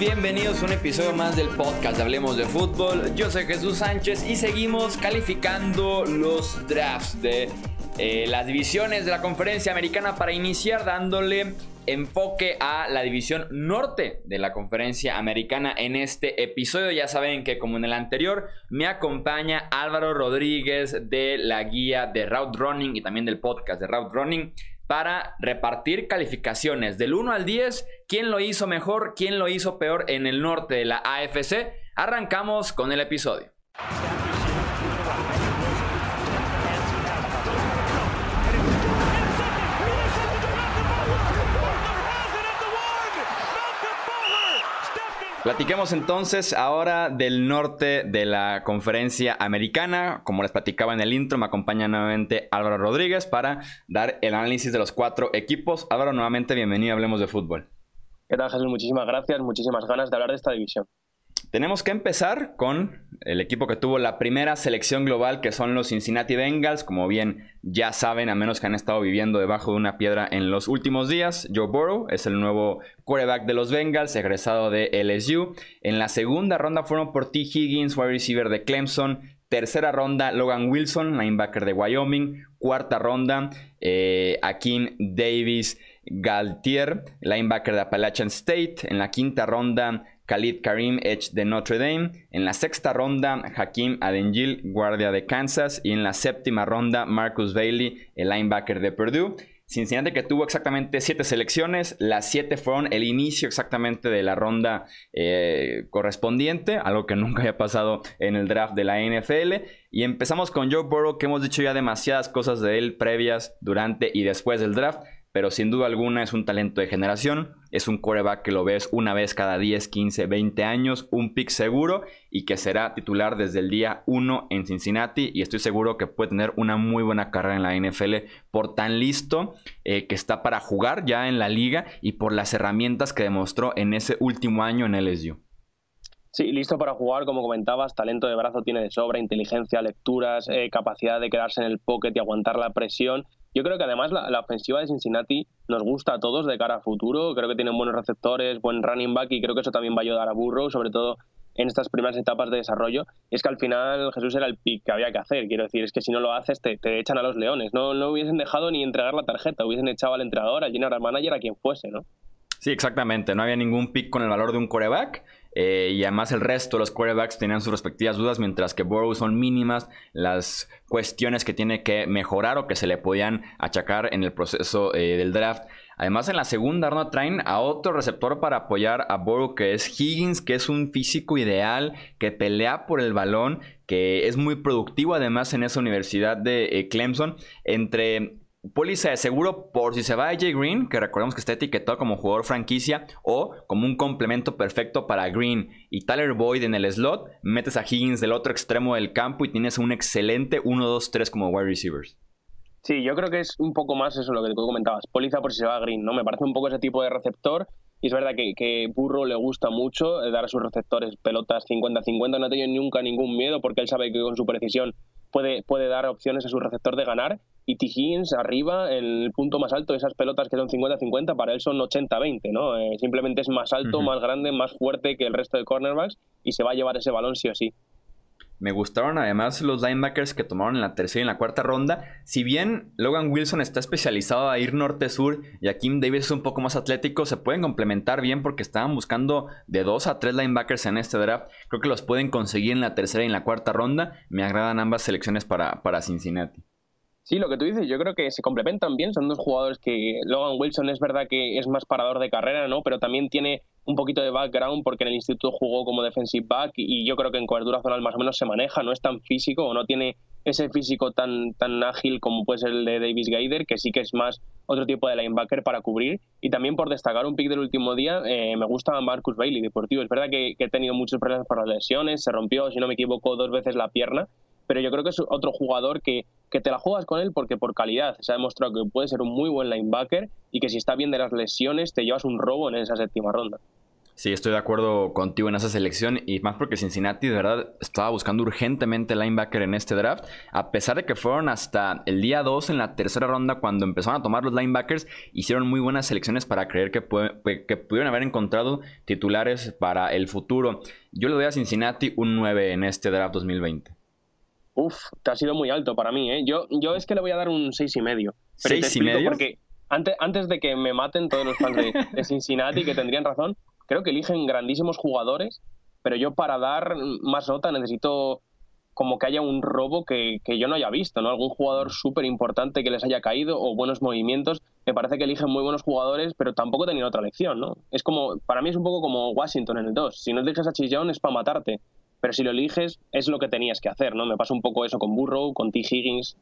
Bienvenidos a un episodio más del podcast de Hablemos de Fútbol. Yo soy Jesús Sánchez y seguimos calificando los drafts de eh, las divisiones de la conferencia americana para iniciar dándole enfoque a la división norte de la conferencia americana en este episodio. Ya saben que como en el anterior me acompaña Álvaro Rodríguez de la guía de Route Running y también del podcast de Route Running para repartir calificaciones del 1 al 10, quién lo hizo mejor, quién lo hizo peor en el norte de la AFC. Arrancamos con el episodio. Platiquemos entonces ahora del norte de la conferencia americana. Como les platicaba en el intro, me acompaña nuevamente Álvaro Rodríguez para dar el análisis de los cuatro equipos. Álvaro, nuevamente bienvenido, hablemos de fútbol. ¿Qué tal, Jesús? Muchísimas gracias, muchísimas ganas de hablar de esta división. Tenemos que empezar con el equipo que tuvo la primera selección global, que son los Cincinnati Bengals. Como bien ya saben, a menos que han estado viviendo debajo de una piedra en los últimos días, Joe Burrow es el nuevo quarterback de los Bengals, egresado de LSU. En la segunda ronda fueron por T. Higgins, wide receiver de Clemson. Tercera ronda, Logan Wilson, linebacker de Wyoming. Cuarta ronda, eh, Akin Davis Galtier, linebacker de Appalachian State. En la quinta ronda, Khalid Karim Edge de Notre Dame. En la sexta ronda, Hakim Adengil, guardia de Kansas. Y en la séptima ronda, Marcus Bailey, el linebacker de Purdue. Cincinnati que tuvo exactamente siete selecciones, las siete fueron el inicio exactamente de la ronda eh, correspondiente, algo que nunca había pasado en el draft de la NFL. Y empezamos con Joe Burrow, que hemos dicho ya demasiadas cosas de él previas, durante y después del draft pero sin duda alguna es un talento de generación. Es un coreback que lo ves una vez cada 10, 15, 20 años, un pick seguro y que será titular desde el día 1 en Cincinnati. Y estoy seguro que puede tener una muy buena carrera en la NFL por tan listo eh, que está para jugar ya en la liga y por las herramientas que demostró en ese último año en LSU. Sí, listo para jugar, como comentabas, talento de brazo tiene de sobra, inteligencia, lecturas, eh, capacidad de quedarse en el pocket y aguantar la presión yo creo que además la, ofensiva de Cincinnati nos gusta a todos de cara a futuro. Creo que tienen buenos receptores, buen running back y creo que eso también va a ayudar a Burrow, sobre todo en estas primeras etapas de desarrollo. Y es que al final Jesús era el pick que había que hacer. Quiero decir, es que si no lo haces te, te echan a los leones. No, no hubiesen dejado ni entregar la tarjeta, hubiesen echado al entrenador, al general manager, a quien fuese, ¿no? Sí, exactamente. No había ningún pick con el valor de un coreback. Eh, y además el resto de los quarterbacks tenían sus respectivas dudas, mientras que Burrow son mínimas las cuestiones que tiene que mejorar o que se le podían achacar en el proceso eh, del draft. Además, en la segunda ronda traen a otro receptor para apoyar a Burrow, que es Higgins, que es un físico ideal, que pelea por el balón, que es muy productivo además en esa universidad de eh, Clemson. Entre póliza de seguro por si se va AJ Green, que recordemos que está etiquetado como jugador franquicia o como un complemento perfecto para Green y Tyler Boyd en el slot, metes a Higgins del otro extremo del campo y tienes un excelente 1-2-3 como wide receivers. Sí, yo creo que es un poco más eso lo que tú comentabas, póliza por si se va Green, ¿no? Me parece un poco ese tipo de receptor y es verdad que, Burro le gusta mucho dar a sus receptores pelotas 50-50, no ha tenido nunca ningún miedo porque él sabe que con su precisión puede, puede dar opciones a su receptor de ganar. Y T. Higgins arriba, el punto más alto, esas pelotas que son 50-50, para él son 80-20, ¿no? Eh, simplemente es más alto, más grande, más fuerte que el resto de cornerbacks y se va a llevar ese balón sí o sí. Me gustaron además los linebackers que tomaron en la tercera y en la cuarta ronda. Si bien Logan Wilson está especializado a ir norte-sur y Akim Davis es un poco más atlético, se pueden complementar bien porque estaban buscando de dos a tres linebackers en este draft. Creo que los pueden conseguir en la tercera y en la cuarta ronda. Me agradan ambas selecciones para, para Cincinnati. Sí, lo que tú dices, yo creo que se complementan bien. Son dos jugadores que Logan Wilson es verdad que es más parador de carrera, ¿no? Pero también tiene un poquito de background porque en el instituto jugó como defensive back y yo creo que en cobertura zonal más o menos se maneja, no es tan físico o no tiene ese físico tan, tan ágil como puede ser el de Davis Gaider, que sí que es más otro tipo de linebacker para cubrir. Y también por destacar un pick del último día, eh, me gusta Marcus Bailey, deportivo. Es verdad que, que, he tenido muchos problemas por las lesiones, se rompió, si no me equivoco, dos veces la pierna, pero yo creo que es otro jugador que, te la juegas con él porque por calidad se ha demostrado que puede ser un muy buen linebacker y que si está bien de las lesiones te llevas un robo en esa séptima ronda. Sí, estoy de acuerdo contigo en esa selección y más porque Cincinnati de verdad estaba buscando urgentemente linebacker en este draft, a pesar de que fueron hasta el día 2 en la tercera ronda cuando empezaron a tomar los linebackers, hicieron muy buenas selecciones para creer que, que pudieron haber encontrado titulares para el futuro. Yo le doy a Cincinnati un 9 en este draft 2020. Uf, te ha sido muy alto para mí, ¿eh? Yo, yo es que le voy a dar un 6,5. y medio. ¿Seis y medio? Porque antes, antes de que me maten todos los fans de Cincinnati, que tendrían razón, creo que eligen grandísimos jugadores, pero yo para dar más nota necesito como que haya un robo que, yo no haya visto, ¿no? Algún jugador súper importante que les haya caído o buenos movimientos. Me parece que eligen muy buenos jugadores, pero tampoco tenían otra elección, ¿no? Es como, para mí es un poco como Washington en el 2. Si no eliges a Chillón es para matarte, pero si lo eliges es lo que tenías que hacer, ¿no? Me pasa un poco eso con Burrow, con T. Higgins.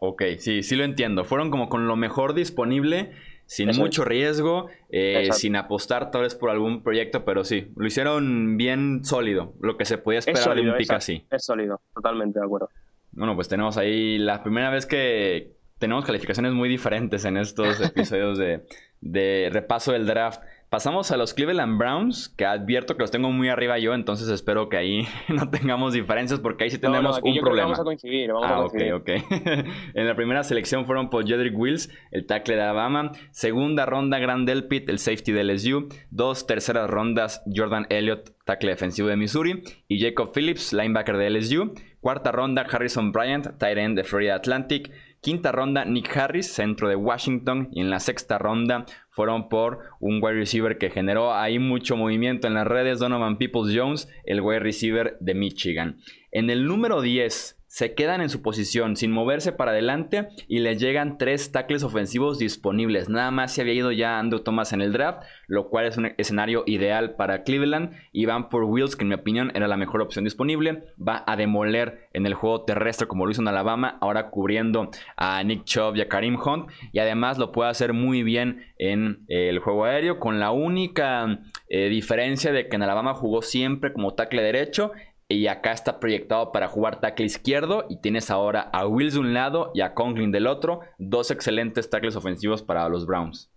Ok, sí, sí lo entiendo. Fueron como con lo mejor disponible sin mucho riesgo, eh, sin apostar tal vez por algún proyecto, pero sí, lo hicieron bien sólido, lo que se podía esperar de un pick así. Es sólido, totalmente de acuerdo. Bueno, pues tenemos ahí la primera vez que tenemos calificaciones muy diferentes en estos episodios de, de repaso del draft. Pasamos a los Cleveland Browns, que advierto que los tengo muy arriba yo, entonces espero que ahí no tengamos diferencias porque ahí sí tenemos un problema. vamos a coincidir, vamos ah, a coincidir. ok, ok. en la primera selección fueron por Jedrick Wills, el tackle de Alabama. Segunda ronda, Grand Delpit, el safety de LSU. Dos terceras rondas, Jordan Elliott, tackle defensivo de Missouri. Y Jacob Phillips, linebacker de LSU. Cuarta ronda, Harrison Bryant, tight end de Florida Atlantic. Quinta ronda, Nick Harris, centro de Washington. Y en la sexta ronda fueron por un wide receiver que generó ahí mucho movimiento en las redes, Donovan Peoples Jones, el wide receiver de Michigan. En el número 10 se quedan en su posición sin moverse para adelante y les llegan tres tackles ofensivos disponibles. Nada más se había ido ya Andrew Thomas en el draft, lo cual es un escenario ideal para Cleveland. Y van por Wills, que en mi opinión era la mejor opción disponible. Va a demoler en el juego terrestre como lo hizo en Alabama, ahora cubriendo a Nick Chubb y a Karim Hunt. Y además lo puede hacer muy bien en eh, el juego aéreo, con la única eh, diferencia de que en Alabama jugó siempre como tackle derecho y acá está proyectado para jugar tackle izquierdo. Y tienes ahora a Wills de un lado y a Conklin del otro. Dos excelentes tackles ofensivos para los Browns.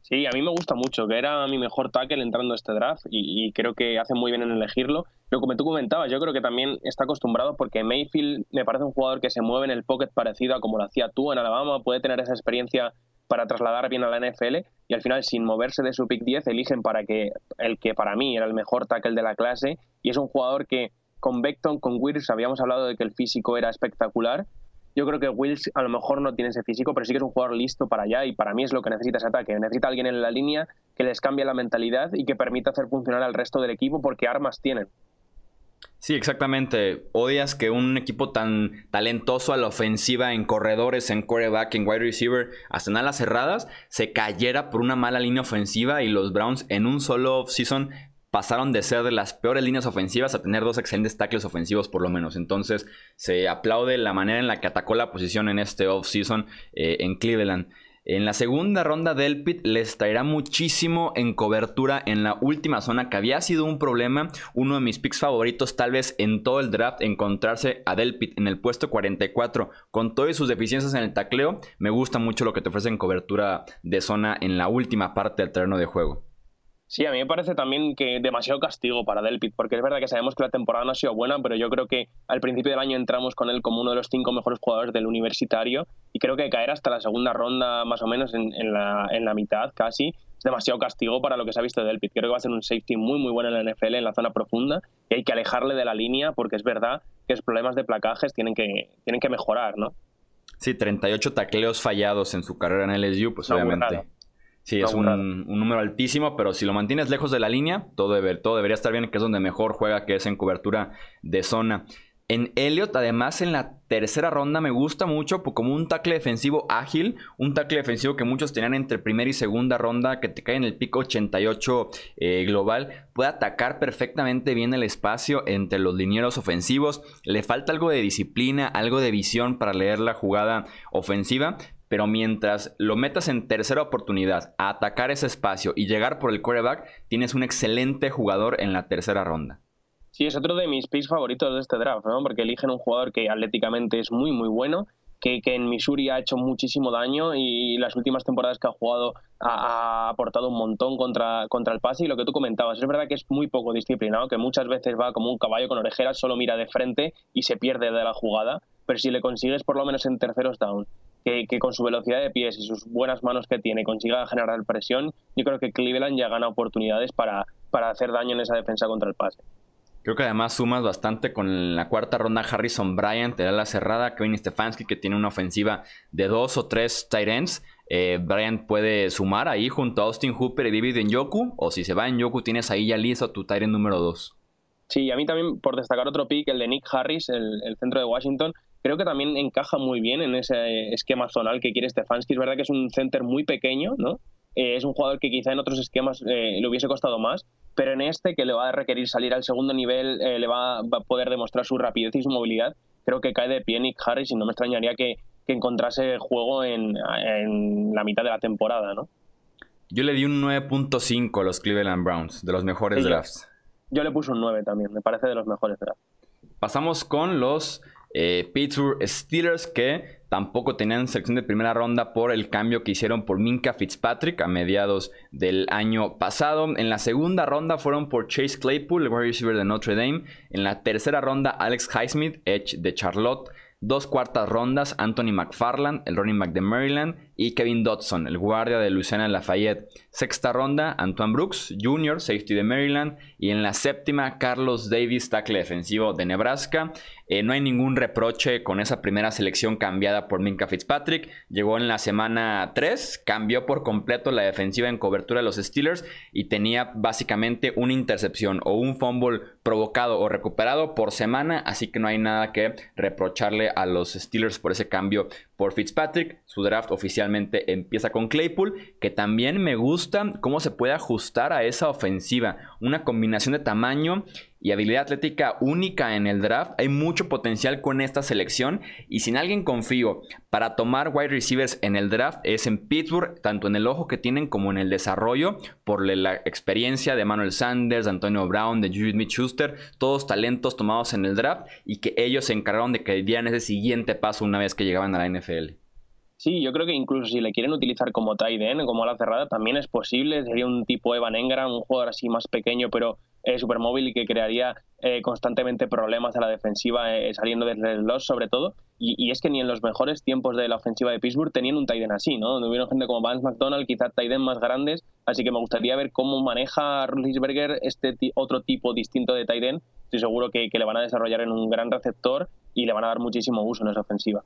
Sí, a mí me gusta mucho, que era mi mejor tackle entrando a este draft y, creo que hace muy bien en elegirlo. Pero como tú comentabas, yo creo que también está acostumbrado porque Mayfield me parece un jugador que se mueve en el pocket parecido a como lo hacía tú en Alabama, puede tener esa experiencia para trasladar bien a la NFL y al final sin moverse de su pick 10 eligen para que el que para mí era el mejor tackle de la clase y es un jugador que con Beckton, con Wills, habíamos hablado de que el físico era espectacular. Yo creo que Wills a lo mejor no tiene ese físico, pero sí que es un jugador listo para allá y para mí es lo que necesita ese ataque. Necesita alguien en la línea que les cambie la mentalidad y que permita hacer funcionar al resto del equipo porque armas tienen. Sí, exactamente. Odias que un equipo tan talentoso a la ofensiva en corredores, en quarterback, en wide receiver, hasta en alas cerradas, se cayera por una mala línea ofensiva y los Browns en un solo off-season pasaron de ser de las peores líneas ofensivas a tener dos excelentes tackles ofensivos por lo menos. Entonces se aplaude la manera en la que atacó la posición en este offseason eh, en Cleveland. En la segunda ronda Delpit les traerá muchísimo en cobertura en la última zona que había sido un problema. Uno de mis picks favoritos tal vez en todo el draft encontrarse a Delpit en el puesto 44 con todas sus deficiencias en el tacleo. Me gusta mucho lo que te ofrece en cobertura de zona en la última parte del terreno de juego. Sí, a mí me parece también que demasiado castigo para Delpit, porque es verdad que sabemos que la temporada no ha sido buena, pero yo creo que al principio del año entramos con él como uno de los cinco mejores jugadores del universitario y creo que caer hasta la segunda ronda más o menos en, la, en la, mitad casi es demasiado castigo para lo que se ha visto de Delpit. Creo que va a ser un safety muy muy bueno en la NFL en la zona profunda y hay que alejarle de la línea porque es verdad que los problemas de placajes tienen que, tienen que mejorar, ¿no? Sí, 38 tacleos fallados en su carrera en LSU, pues obviamente. Sí, es un, número altísimo, pero si lo mantienes lejos de la línea, todo, todo debería estar bien, que es donde mejor juega, que es en cobertura de zona. En Elliot, además, en la tercera ronda me gusta mucho como un tackle defensivo ágil, un tackle defensivo que muchos tenían entre primera y segunda ronda, que te cae en el pico 88 eh, global, puede atacar perfectamente bien el espacio entre los linieros ofensivos, le falta algo de disciplina, algo de visión para leer la jugada ofensiva, pero mientras lo metas en tercera oportunidad a atacar ese espacio y llegar por el quarterback, tienes un excelente jugador en la tercera ronda. Sí, es otro de mis picks favoritos de este draft, ¿no? Porque eligen un jugador que atléticamente es muy, muy bueno que, en Missouri ha hecho muchísimo daño y las últimas temporadas que ha jugado ha, aportado un montón contra, contra el pase y lo que tú comentabas, es verdad que es muy poco disciplinado, que muchas veces va como un caballo con orejeras, solo mira de frente y se pierde de la jugada, pero si le consigues por lo menos en terceros down, que, con su velocidad de pies y sus buenas manos que tiene consiga generar presión, yo creo que Cleveland ya gana oportunidades para, para hacer daño en esa defensa contra el pase. Creo que además sumas bastante con la cuarta ronda Harrison Bryant, te da la cerrada, Kevin Stefanski que tiene una ofensiva de dos o tres tight ends. Eh, Bryant puede sumar ahí junto a Austin Hooper y David Yoku. o si se va en Yoku tienes ahí ya listo tu tight end número dos. Sí, a mí también por destacar otro pick, el de Nick Harris, el, el centro de Washington, creo que también encaja muy bien en ese esquema zonal que quiere Stefanski. Es verdad que es un center muy pequeño, ¿no? Eh, es un jugador que quizá en otros esquemas eh, le hubiese costado más, pero en este que le va a requerir salir al segundo nivel, eh, le va, a poder demostrar su rapidez y su movilidad, creo que cae de pie Nick Harris y no me extrañaría que, encontrase juego en, la mitad de la temporada, ¿no? Yo le di un 9.5 a los Cleveland Browns, de los mejores drafts. Yo, le puse un 9 también, me parece de los mejores drafts. Pasamos con los Pittsburgh Steelers que Tampoco tenían selección de primera ronda por el cambio que hicieron por Minka Fitzpatrick a mediados del año pasado. En la segunda ronda fueron por Chase Claypool, el wide receiver de Notre Dame. En la tercera ronda, Alex Highsmith, Edge de Charlotte. Dos cuartas rondas, Anthony McFarland, el running back de Maryland, y Kevin Dodson, el guardia de Louisiana Lafayette. Sexta ronda, Antoine Brooks, Jr., safety de Maryland. Y en la séptima, Carlos Davis, tackle defensivo de Nebraska. Eh, no hay ningún reproche con esa primera selección cambiada por Minka Fitzpatrick. Llegó en la semana 3, cambió por completo la defensiva en cobertura de los Steelers y tenía básicamente una intercepción o un fumble provocado o recuperado por semana. Así que no hay nada que reprocharle a los Steelers por ese cambio por Fitzpatrick. Su draft oficialmente empieza con Claypool, que también me gusta cómo se puede ajustar a esa ofensiva. Una combinación de tamaño y habilidad atlética única en el draft. Hay mucho potencial con esta selección y sin alguien confío para tomar wide receivers en el draft es en Pittsburgh, tanto en el ojo que tienen como en el desarrollo, por la experiencia de Manuel Sanders, de Antonio Brown, de Jude Smith-Schuster, todos talentos tomados en el draft y que ellos se encargaron de que dieran ese siguiente paso una vez que llegaban a la NFL. Sí, yo creo que incluso si le quieren utilizar como tight end, como la cerrada, también es posible. Sería un tipo Evan Engram, un jugador así más pequeño, pero eh, super móvil y que crearía eh, constantemente problemas a la defensiva eh, saliendo desde el los sobre todo. Y, es que ni en los mejores tiempos de la ofensiva de Pittsburgh tenían un end así, ¿no? Donde hubieron gente como Vance McDonald, quizás end más grandes. Así que me gustaría ver cómo maneja Rulisberger este otro tipo distinto de end. Estoy seguro que, que le van a desarrollar en un gran receptor y le van a dar muchísimo uso en esa ofensiva.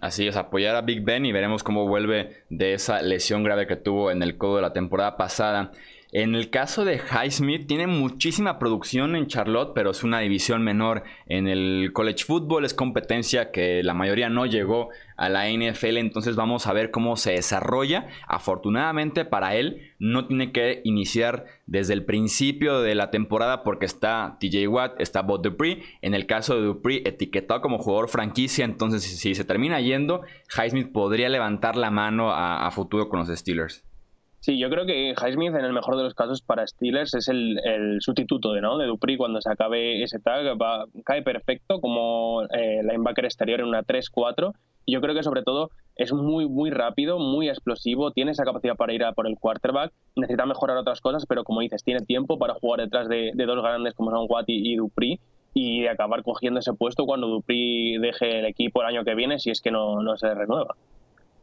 Así es, apoyar a Big Ben y veremos cómo vuelve de esa lesión grave que tuvo en el codo de la temporada pasada. En el caso de Highsmith, tiene muchísima producción en Charlotte, pero es una división menor en el college football. Es competencia que la mayoría no llegó a la NFL, entonces vamos a ver cómo se desarrolla. Afortunadamente para él, no tiene que iniciar desde el principio de la temporada porque está TJ Watt, está Bob Dupree. En el caso de Dupree, etiquetado como jugador franquicia, entonces si se termina yendo, Highsmith podría levantar la mano a, a futuro con los Steelers. Sí, yo creo que Highsmith en el mejor de los casos para Steelers es el, sustituto de, ¿no? de Dupri cuando se acabe ese tag. cae perfecto como eh, linebacker exterior en una 3-4. Y yo creo que sobre todo es muy, muy rápido, muy explosivo, tiene esa capacidad para ir a por el quarterback. Necesita mejorar otras cosas, pero como dices, tiene tiempo para jugar detrás de, dos grandes como son Watt y, Dupri y acabar cogiendo ese puesto cuando Dupri deje el equipo el año que viene si es que no, no se renueva.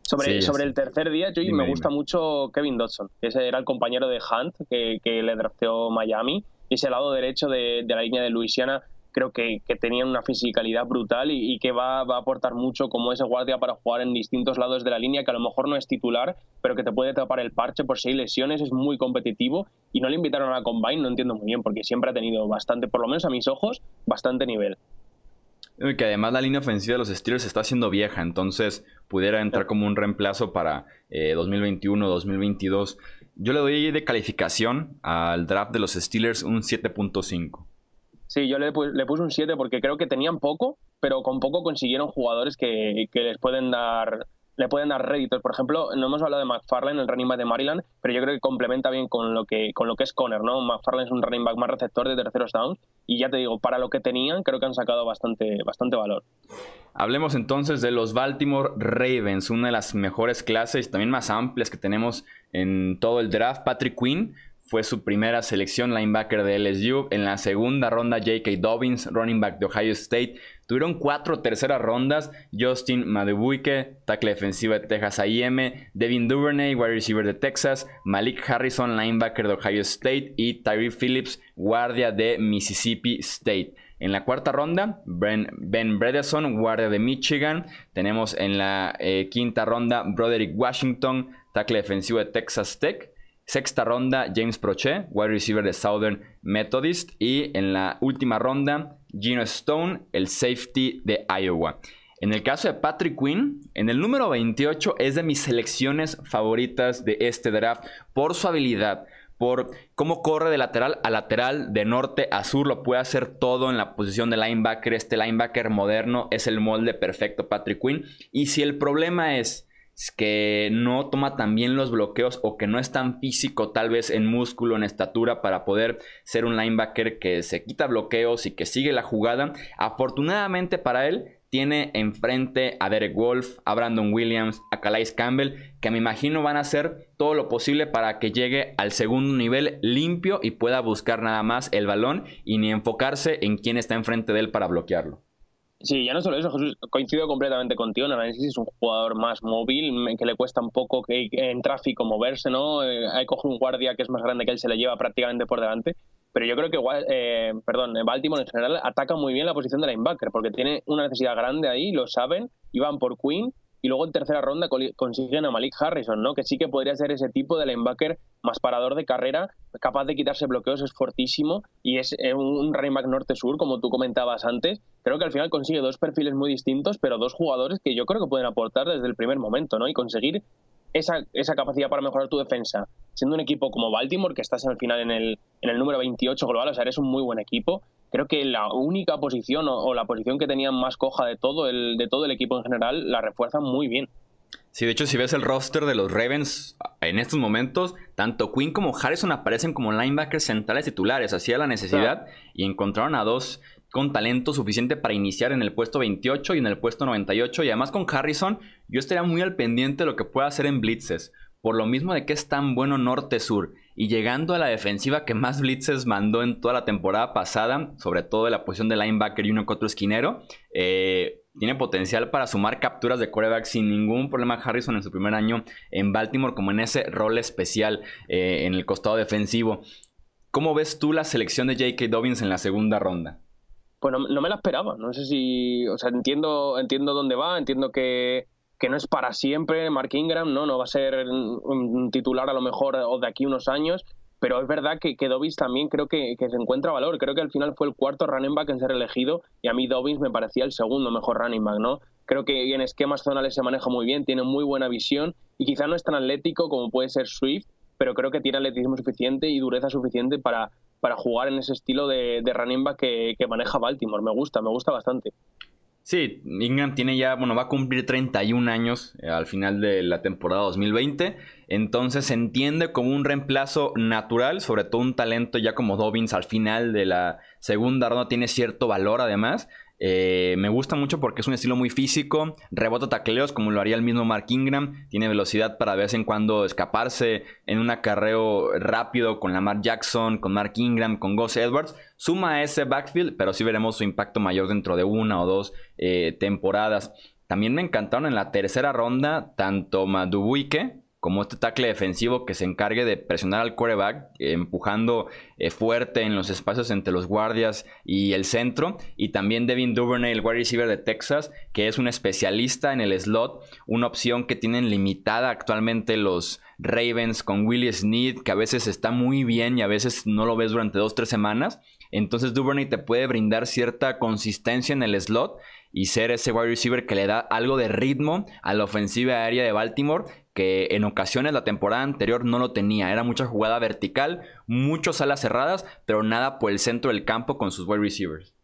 Sobre, sobre el tercer día, yo me gusta mucho Kevin Dodson, que ese era el compañero de Hunt que, que le drafteó Miami. Y ese lado derecho de, de la línea de Luisiana creo que, que tenía una fisicalidad brutal y, que va, va, a aportar mucho como ese guardia para jugar en distintos lados de la línea, que a lo mejor no es titular, pero que te puede tapar el parche por si hay lesiones, es muy competitivo y no le invitaron a la Combine, no entiendo muy bien, porque siempre ha tenido bastante, por lo menos a mis ojos, bastante nivel. Que además la línea ofensiva de los Steelers está siendo vieja, entonces pudiera entrar como un reemplazo para 2021, eh, 2022. Yo le doy de calificación al draft de los Steelers un 7.5. Sí, yo le, le, puse un 7 porque creo que tenían poco, pero con poco consiguieron jugadores que, que les pueden dar le pueden dar réditos. Por ejemplo, no hemos hablado de McFarlane, el running back de Maryland, pero yo creo que complementa bien con lo que, con lo que es Conner, ¿no? McFarlane es un running back más receptor de terceros downs y ya te digo, para lo que tenían, creo que han sacado bastante, bastante valor. Hablemos entonces de los Baltimore Ravens, una de las mejores clases, también más amplias que tenemos en todo el draft. Patrick Quinn fue su primera selección linebacker de LSU. En la segunda ronda, J.K. Dobbins, running back de Ohio State. Tuvieron cuatro terceras rondas. Justin Madubuike, tackle defensivo de Texas A&M. Devin Duvernay, wide receiver de Texas. Malik Harrison, linebacker de Ohio State. Y Tyree Phillips, guardia de Mississippi State. En la cuarta ronda, Ben, ben Bredesen, guardia de Michigan. Tenemos en la eh, quinta ronda, Broderick Washington, tackle defensivo de Texas Tech. Sexta ronda, James Prochet, wide receiver de Southern Methodist. Y en la última ronda, Gino Stone, el safety de Iowa. En el caso de Patrick Quinn, en el número 28 es de mis selecciones favoritas de este draft por su habilidad, por cómo corre de lateral a lateral, de norte a sur, lo puede hacer todo en la posición de linebacker. Este linebacker moderno es el molde perfecto Patrick Quinn. Y si el problema es que no toma tan bien los bloqueos o que no es tan físico tal vez en músculo, en estatura para poder ser un linebacker que se quita bloqueos y que sigue la jugada. Afortunadamente para él tiene enfrente a Derek Wolf, a Brandon Williams, a Calais Campbell, que me imagino van a hacer todo lo posible para que llegue al segundo nivel limpio y pueda buscar nada más el balón y ni enfocarse en quién está enfrente de él para bloquearlo. Sí, ya no solo eso, Jesús, coincido completamente contigo. Análisis es un jugador más móvil, que le cuesta un poco que, en tráfico moverse, ¿no? Eh, hay coge un guardia que es más grande que él, se le lleva prácticamente por delante. Pero yo creo que, eh, perdón, Baltimore en general ataca muy bien la posición de linebacker, porque tiene una necesidad grande ahí, lo saben, y van por Queen y luego en tercera ronda consiguen a Malik Harrison, ¿no? Que sí que podría ser ese tipo de linebacker más parador de carrera, capaz de quitarse bloqueos, es fortísimo y es eh, un running back norte-sur, como tú comentabas antes. Creo que al final consigue dos perfiles muy distintos, pero dos jugadores que yo creo que pueden aportar desde el primer momento, ¿no? Y conseguir esa, esa capacidad para mejorar tu defensa. Siendo un equipo como Baltimore, que estás al final en el, en el número 28 global, o sea, eres un muy buen equipo, creo que la única posición o, la posición que tenían más coja de todo el, de todo el equipo en general la refuerzan muy bien. Sí, de hecho, si ves el roster de los Ravens en estos momentos, tanto Quinn como Harrison aparecen como linebackers centrales titulares. Hacía la necesidad y encontraron a dos con talento suficiente para iniciar en el puesto 28 y en el puesto 98. Y además con Harrison, yo estaría muy al pendiente de lo que pueda hacer en blitzes. Por lo mismo de que es tan bueno norte-sur y llegando a la defensiva que más blitzes mandó en toda la temporada pasada, sobre todo en la posición de linebacker y uno que otro esquinero, eh, tiene potencial para sumar capturas de coreback sin ningún problema Harrison en su primer año en Baltimore, como en ese rol especial eh, en el costado defensivo. ¿Cómo ves tú la selección de J.K. Dobbins en la segunda ronda? Pues no, no, me la esperaba, no sé si, o sea, entiendo, entiendo dónde va, entiendo que que no es para siempre Mark Ingram, ¿no? No va a ser un titular a lo mejor o de aquí unos años, pero es verdad que, que Dobbins también creo que, se encuentra valor. Creo que al final fue el cuarto running back en ser elegido y a mí Dobbins me parecía el segundo mejor running back, ¿no? Creo que en esquemas zonales se maneja muy bien, tiene muy buena visión y quizá no es tan atlético como puede ser Swift, pero creo que tiene atletismo suficiente y dureza suficiente para, para jugar en ese estilo de, de running back que, que maneja Baltimore. Me gusta, me gusta bastante. Sí, Ingram tiene ya, bueno, va a cumplir 31 años eh, al final de la temporada 2020. Entonces se entiende como un reemplazo natural, sobre todo un talento ya como Dobbins al final de la segunda ronda tiene cierto valor además. Eh, me gusta mucho porque es un estilo muy físico, rebota tacleos como lo haría el mismo Mark Ingram, tiene velocidad para de vez en cuando escaparse en un acarreo rápido con Lamar Jackson, con Mark Ingram, con Gus Edwards, suma ese backfield, pero sí veremos su impacto mayor dentro de una o dos eh, temporadas. También me encantaron en la tercera ronda tanto Madubuike como este tackle defensivo que se encargue de presionar al quarterback, empujando eh, fuerte en los espacios entre los guardias y el centro. Y también Devin Duvernay, el wide receiver de Texas, que es un especialista en el slot, una opción que tienen limitada actualmente los Ravens con Willie Snead, que a veces está muy bien y a veces no lo ves durante dos, tres semanas. Entonces Duvernay te puede brindar cierta consistencia en el slot y ser ese wide receiver que le da algo de ritmo a la ofensiva aérea de Baltimore que en ocasiones la temporada anterior no lo tenía. Era mucha jugada vertical, muchas alas cerradas, pero nada por el centro del campo con sus wide receivers.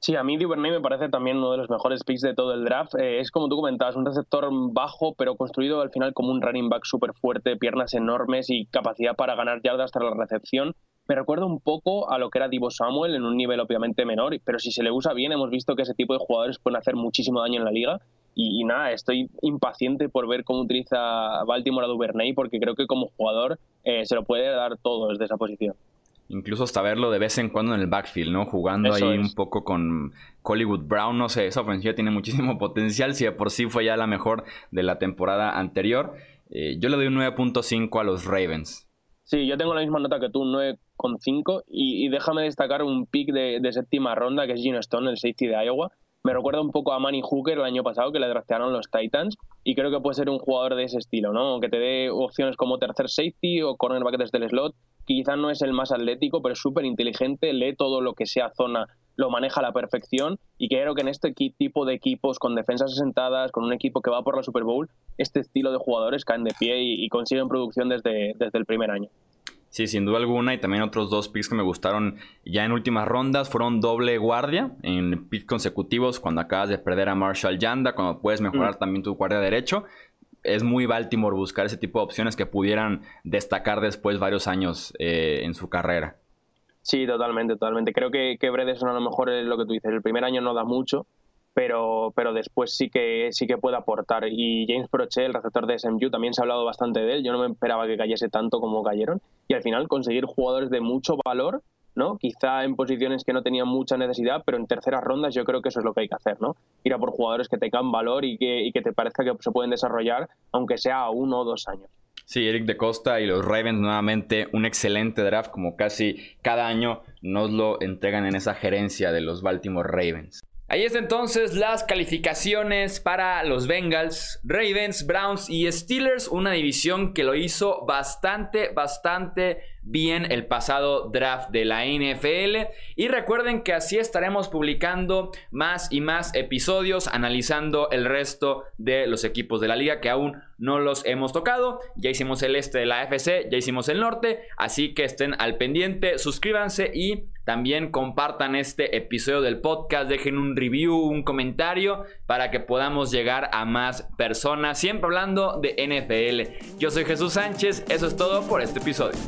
Sí, a mí Duvernay me parece también uno de los mejores picks de todo el draft. Eh, es como tú comentabas, un receptor bajo, pero construido al final como un running back súper fuerte, piernas enormes y capacidad para ganar yardas tras la recepción. Me recuerda un poco a lo que era Divo Samuel en un nivel obviamente menor, pero si se le usa bien, hemos visto que ese tipo de jugadores pueden hacer muchísimo daño en la liga. Y, nada, estoy impaciente por ver cómo utiliza Baltimore a Duvernay, porque creo que como jugador eh, se lo puede dar todo desde esa posición. Incluso hasta verlo de vez en cuando en el backfield, ¿no? Jugando ahí un poco con Hollywood Brown, no sé, esa ofensiva tiene muchísimo potencial, si de por sí fue ya la mejor de la temporada anterior. Eh, yo le doy un 9.5 a los Ravens. Sí, yo tengo la misma nota que tú, un 9.5, y, y déjame destacar un pick de, séptima ronda, que es Gino Stone, el safety de Iowa. Me recuerda un poco a Manny Hooker el año pasado, que le draftearon los Titans, y creo que puede ser un jugador de ese estilo, ¿no? Que te dé opciones como tercer safety o cornerback desde el slot, quizás no es el más atlético, pero es súper inteligente, lee todo lo que sea zona, lo maneja a la perfección y creo que en este tipo de equipos con defensas asentadas, con un equipo que va por la Super Bowl, este estilo de jugadores caen de pie y, consiguen producción desde, desde el primer año. Sí, sin duda alguna. Y también otros dos picks que me gustaron ya en últimas rondas fueron doble guardia en picks consecutivos cuando acabas de perder a Marshall Yanda, cuando puedes mejorar mm. también tu guardia derecho es muy Baltimore buscar ese tipo de opciones que pudieran destacar después varios años eh, en su carrera. Sí, totalmente, totalmente. Creo que, que Bredesen a lo mejor es lo que tú dices. El primer año no da mucho, pero, pero después sí que, sí que puede aportar. Y James Prochet, el receptor de SMU, también se ha hablado bastante de él. Yo no me esperaba que cayese tanto como cayeron. Y al final conseguir jugadores de mucho valor ¿no? Quizá en posiciones que no tenían mucha necesidad, pero en terceras rondas yo creo que eso es lo que hay que hacer, ¿no? Ir a por jugadores que tengan valor y que, y que te parezca que se pueden desarrollar, aunque sea a uno o dos años. Sí, Eric de Costa y los Ravens nuevamente un excelente draft, como casi cada año nos lo entregan en esa gerencia de los Baltimore Ravens. Ahí es entonces las calificaciones para los Bengals, Ravens, Browns y Steelers, una división que lo hizo bastante, bastante bien el pasado draft de la NFL. Y recuerden que así estaremos publicando más y más episodios analizando el resto de los equipos de la liga que aún no los hemos tocado. Ya hicimos el este de la FC, ya hicimos el norte, así que estén al pendiente, suscríbanse y también compartan este episodio del podcast, dejen un review, un comentario para que podamos llegar a más personas, siempre hablando de NFL. Yo soy Jesús Sánchez, eso es todo por este episodio.